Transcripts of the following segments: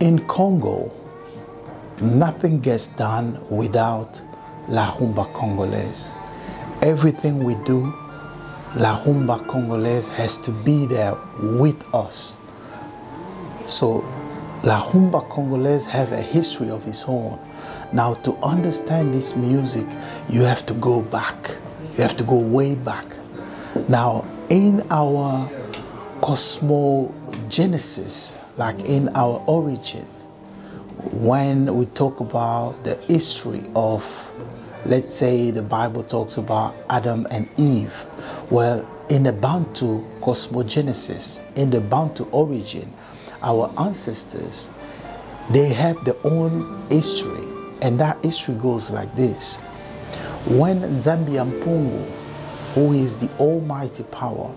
in Congo, nothing gets done without La Rumba Congolaise. Everything we do, La Rumba Congolaise has to be there with us. So La Rumba Congolaise have a history of its own. Now to understand this music, you have to go back. You have to go way back. Now in our cosmogenesis, like in our origin, when we talk about the history of, let's say, the Bible talks about Adam and Eve, well, in the Bantu cosmogenesis, in the Bantu origin, our ancestors, they have their own history, and that history goes like this. When Nzambi Mpungu, who is the almighty power,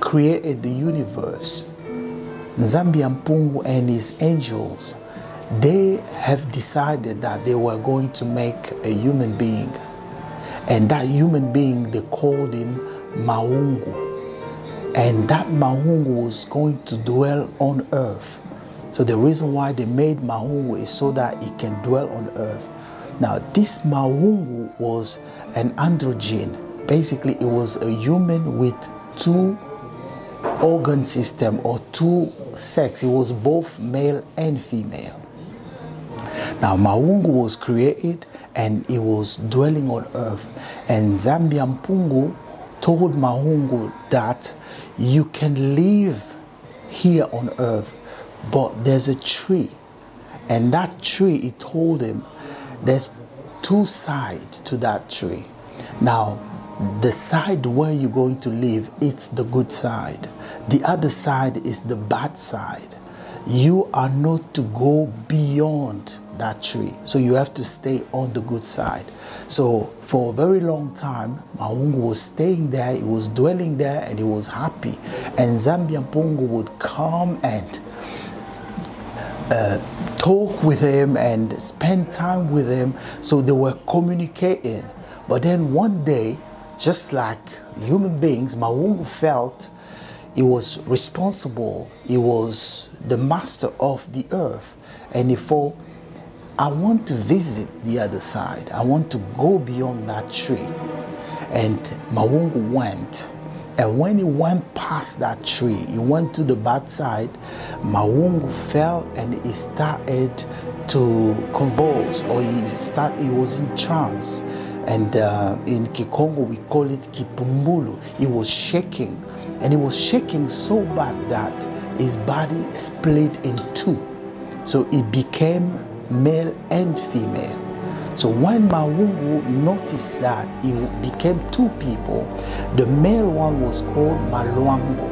created the universe, Nzambi Mpungu and his angels, they have decided that they were going to make a human being. And that human being, they called him Maungu. And that Maungu was going to dwell on earth. So the reason why they made Maungu is so that he can dwell on earth. Now, this Maungu was an androgen. Basically, it was a human with two organ system or two sex. It was both male and female. Now, Maungu was created and he was dwelling on earth. And Nzambi Mpungu told Maungu that you can live here on earth, but there's a tree. And that tree, he told him, there's two sides to that tree. Now, the side where you're going to live, it's the good side. The other side is the bad side. You are not to go beyond that tree. So you have to stay on the good side. So for a very long time, Maungu was staying there, he was dwelling there, and he was happy. And Nzambi Mpungu would come and uh, talk with him and spend time with him. So they were communicating. But then one day, just like human beings, Maungu felt he was responsible. He was the master of the earth. And he thought, I want to visit the other side. I want to go beyond that tree. And Maungu went. And when he went past that tree, he went to the bad side, Maungu fell and he started to convulse or he start he was in trance. And uh, in Kikongo we call it kipumbulu. He was shaking and he was shaking so bad that his body split in two. So he became male and female. So when Maungu noticed that he became two people, the male one was called Malwango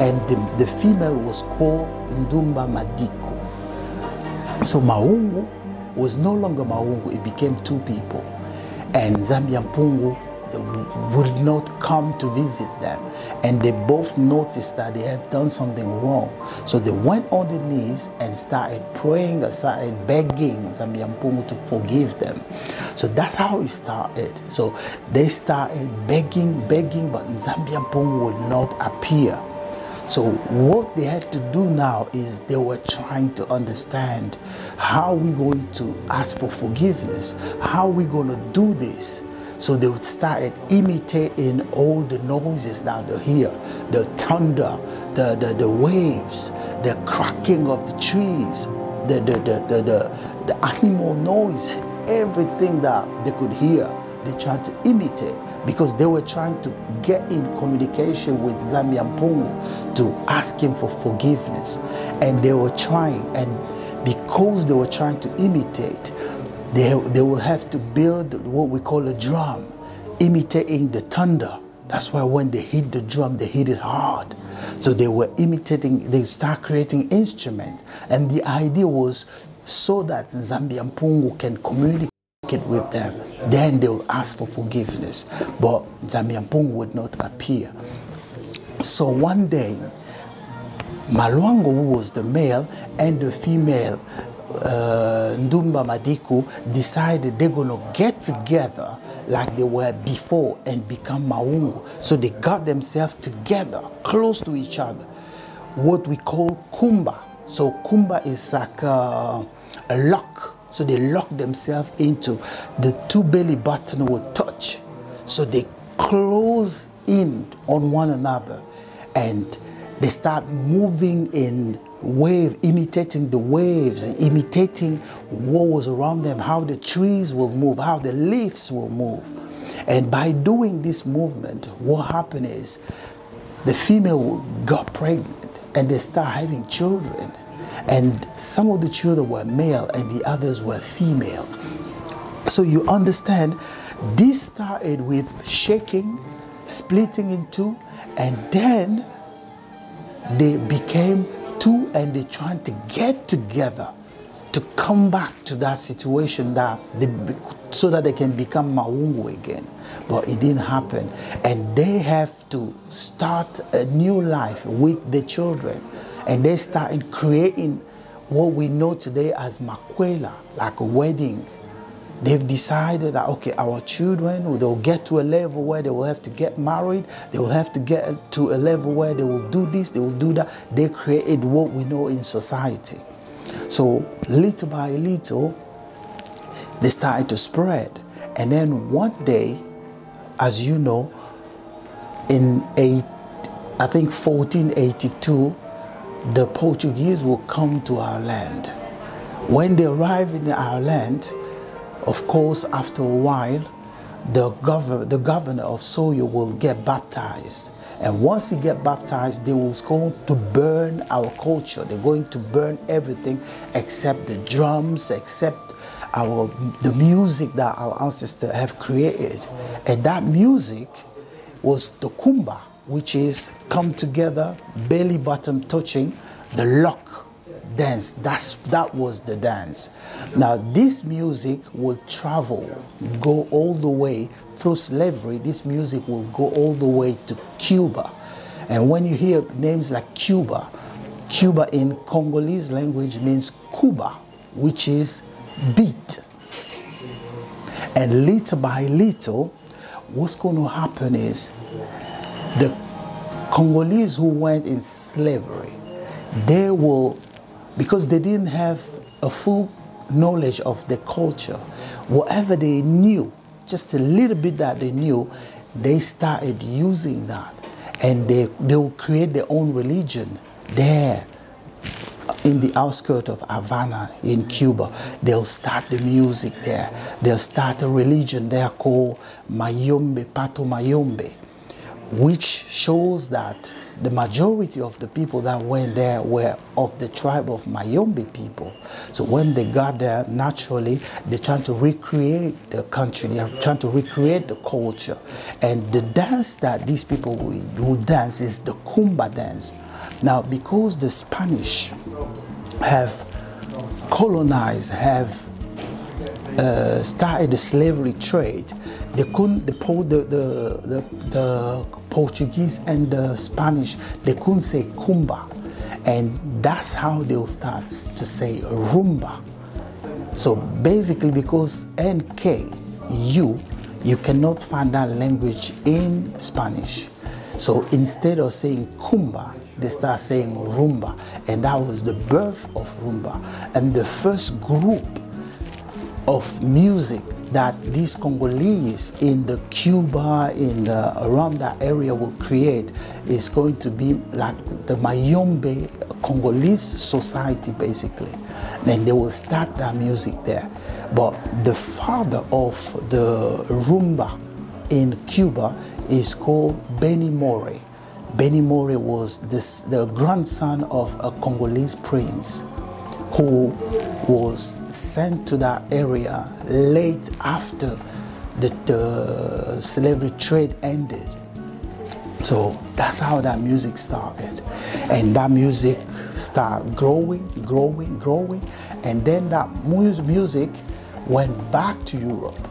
and the, the female was called Ndumba Madiko. So Maungu was no longer Maungu, he became two people. And Nzambi Mpungu would not come to visit them. And they both noticed that they have done something wrong. So they went on their knees and started praying, started begging Nzambi Mpungu to forgive them. So that's how it started. So they started begging, begging, but Nzambi Mpungu would not appear. So what they had to do now is they were trying to understand how we're going to ask for forgiveness, how we're going to do this. So they would start imitating all the noises that they hear, the thunder, the, the, the waves, the cracking of the trees, the, the, the, the, the, the animal noise, everything that they could hear, they tried to imitate because they were trying to get in communication with Nzambi Mpungu to ask him for forgiveness. And they were trying, and because they were trying to imitate, they, they will have to build what we call a drum, imitating the thunder. That's why when they hit the drum, they hit it hard. So they were imitating, they start creating instruments. And the idea was so that Nzambi Mpungu can communicate with them. Then they will ask for forgiveness. But Nzambi Mpungu would not appear. So one day, Malwango, who was the male, and the female, uh, Ndumba Madiku, decided they're going to get together like they were before and become Maungu. So they got themselves together, close to each other, what we call Kumba. So Kumba is like a, a lock. So they lock themselves into the two belly button will touch. So they close in on one another and they start moving in wave, imitating the waves, imitating what was around them, how the trees will move, how the leaves will move. And by doing this movement, what happened is the female got pregnant and they start having children. And some of the children were male and the others were female. So you understand, this started with shaking, splitting in two, and then they became two and they're trying to get together to come back to that situation that they, so that they can become Maungu again. But it didn't happen. And they have to start a new life with the children. And they start creating what we know today as Makwela, like a wedding. They've decided that, okay, our children, they'll get to a level where they will have to get married, they will have to get to a level where they will do this, they will do that. They created what we know in society. So little by little, they started to spread. And then one day, as you know, in eight, I think 1482, the Portuguese will come to our land. When they arrive in our land, of course, after a while, the, gov- the governor of Soyo will get baptized. And once he get baptized, they will go to burn our culture. They're going to burn everything except the drums, except our the music that our ancestors have created. And that music was the kumba, which is come together, belly button touching, the lock dance. That's that was the dance. Now this music will travel, go all the way through slavery. This music will go all the way to Cuba. And when you hear names like Cuba, Cuba in Congolese language means Cuba, which is beat. And little by little, what's going to happen is the Congolese who went in slavery, they will because they didn't have a full knowledge of the culture. Whatever they knew, just a little bit that they knew, they started using that. And they, they will create their own religion there in the outskirts of Havana in Cuba. They'll start the music there. They'll start a religion there called Mayombe, Palo Mayombe, which shows that the majority of the people that went there were of the tribe of Mayombe people. So when they got there, naturally, they're trying to recreate the country, they're trying to recreate the culture. And the dance that these people will dance is the Kumba dance. Now, because the Spanish have colonized, have uh, started the slavery trade, they couldn't, the, the, the, the, Portuguese and the Spanish, they couldn't say kumba. And that's how they'll start to say rumba. So basically, because NK, you, you cannot find that language in Spanish. So instead of saying kumba, they start saying rumba. And that was the birth of rumba. And the first group of music that these Congolese in the Cuba, in the, around that area will create is going to be like the Mayombe Congolese society, basically. Then they will start that music there. But the father of the rumba in Cuba is called Benny Moré. Benny Moré was this, the grandson of a Congolese prince who was sent to that area late after the, the slavery trade ended. So that's how that music started. And that music started growing, growing, growing. And then that music went back to Europe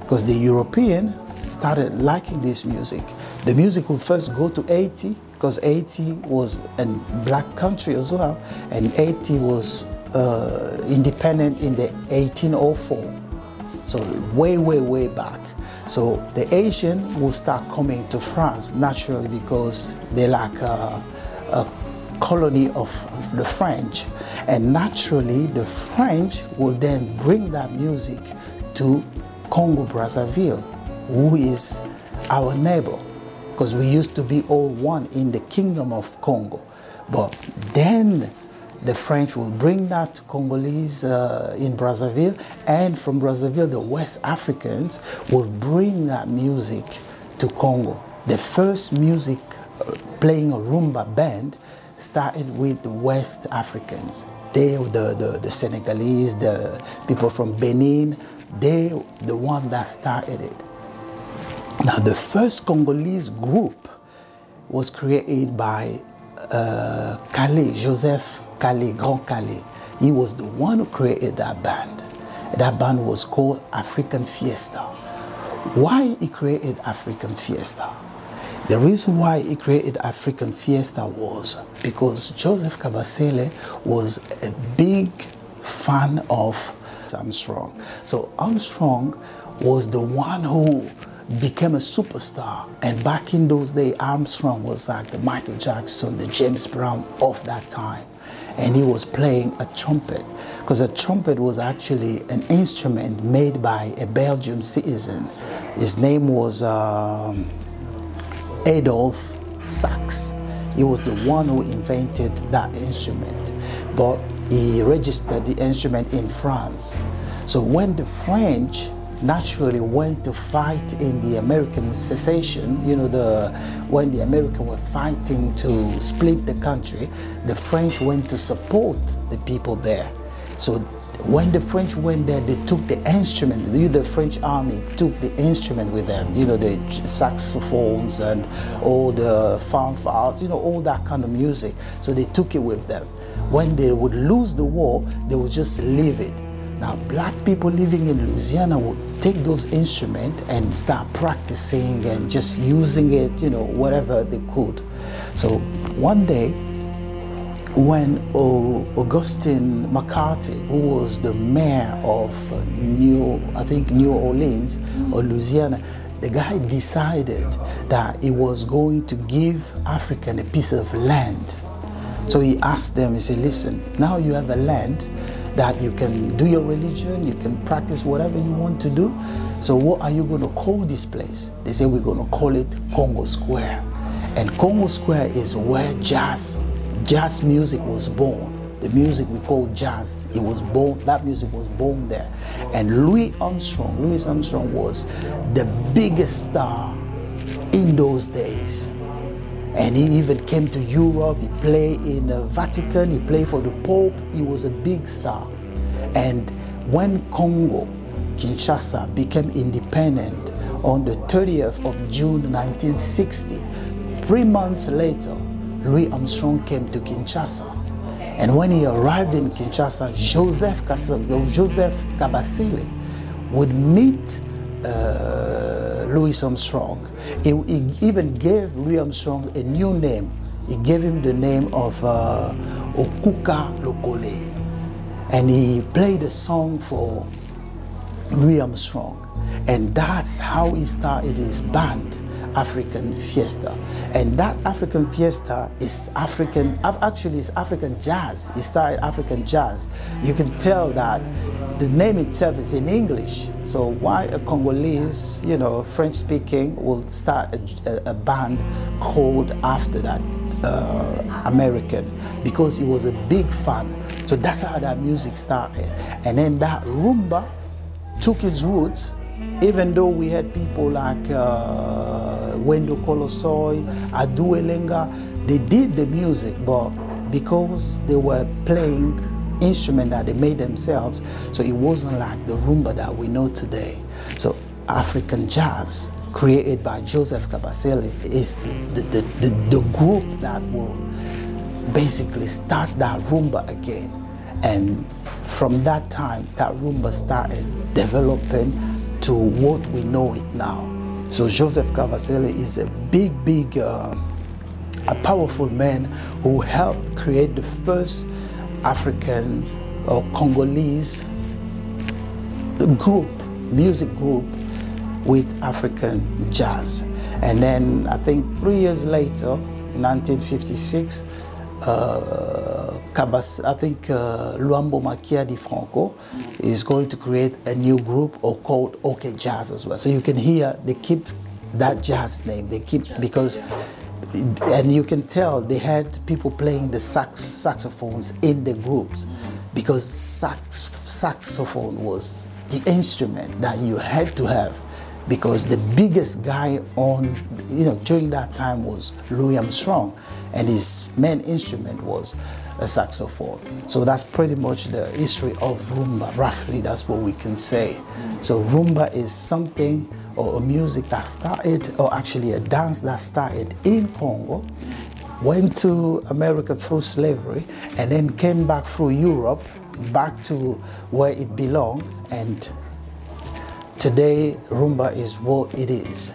because the European started liking this music. The music would first go to Haiti because Haiti was a black country as well, and Haiti was uh, independent in the 1804. So way, way, way back. So the Asian will start coming to France naturally because they're like a, a colony of the French. And naturally, the French will then bring that music to Congo Brazzaville, who is our neighbor, because we used to be all one in the kingdom of Congo. But then the French will bring that to Congolese uh, in Brazzaville, and from Brazzaville, the West Africans will bring that music to Congo. The first music uh, playing a rumba band started with the West Africans. They, the, the, the Senegalese, the people from Benin, they the one that started it. Now, the first Congolese group was created by uh, Kallé, Joseph Kallé, Grand Kallé. He was the one who created that band. That band was called African Fiesta. Why he created African Fiesta? The reason why he created African Fiesta was because Joseph Kabasele was a big fan of Armstrong. So Armstrong was the one who became a superstar. And back in those days, Armstrong was like the Michael Jackson, the James Brown of that time. And he was playing a trumpet because a trumpet was actually an instrument made by a Belgian citizen. His name was um, Adolf Sax. He was the one who invented that instrument, but he registered the instrument in France. So when the French naturally went to fight in the American secession, you know, the when the Americans were fighting to split the country, the French went to support the people there. So when the French went there, they took the instrument. The French army took the instrument with them. You know, the saxophones and all the fanfares. You know, all that kind of music. So they took it with them. When they would lose the war, they would just leave it. Now, black people living in Louisiana would take those instruments and start practicing and just using it. You know, whatever they could. So one day when Augustine McCarthy, who was the mayor of New, I think New Orleans or Louisiana, the guy decided that he was going to give African a piece of land. So he asked them, he said, listen, now you have a land that you can do your religion, you can practice whatever you want to do. So what are you going to call this place? They say we're going to call it Congo Square. And Congo Square is where jazz jazz music was born. The music we call jazz, it was born, that music was born there. And Louis Armstrong, Louis Armstrong was the biggest star in those days. And he even came to Europe, he played in the Vatican, he played for the Pope, he was a big star. And when Congo, Kinshasa, became independent on the 30th of June 1960, three months later, Louis Armstrong came to Kinshasa. And when he arrived in Kinshasa, Joseph, Joseph would meet uh, Louis Armstrong. He, he, even gave Louis Armstrong a new name. He gave him the name of uh, Okuka Lokole. And he played a song for Louis Armstrong. And that's how he started his band. African Fiesta. And that African Fiesta is African, actually it's African jazz. It started African jazz. You can tell that the name itself is in English. So why a Congolese, you know, French speaking will start a, a band called after that uh, American because he was a big fan. So that's how that music started. And then that rumba took its roots even though we had people like uh, Wendo Kolosoy, Adu Elenga, they did the music, but because they were playing instrument that they made themselves, so it wasn't like the rumba that we know today. So African jazz, created by Joseph Kabasele, is the, the, the, the group that will basically start that rumba again. And from that time, that rumba started developing to what we know it now. So Joseph Kabasele is a big, big, uh, a powerful man who helped create the first African or Congolese group, music group with African jazz. And then I think three years later, in 1956, uh, Cabas, I think uh, Luambo Makiadi Franco is going to create a new group or called OK Jazz as well. So you can hear they keep that jazz name. They keep because and you can tell they had people playing the sax saxophones in the groups because sax saxophone was the instrument that you had to have because the biggest guy on you know during that time was Louis Armstrong and his main instrument was a saxophone. So that's pretty much the history of rumba. Roughly, that's what we can say. So rumba is something or a music that started, or actually a dance that started in Congo, went to America through slavery, and then came back through Europe, back to where it belonged, and today rumba is what it is.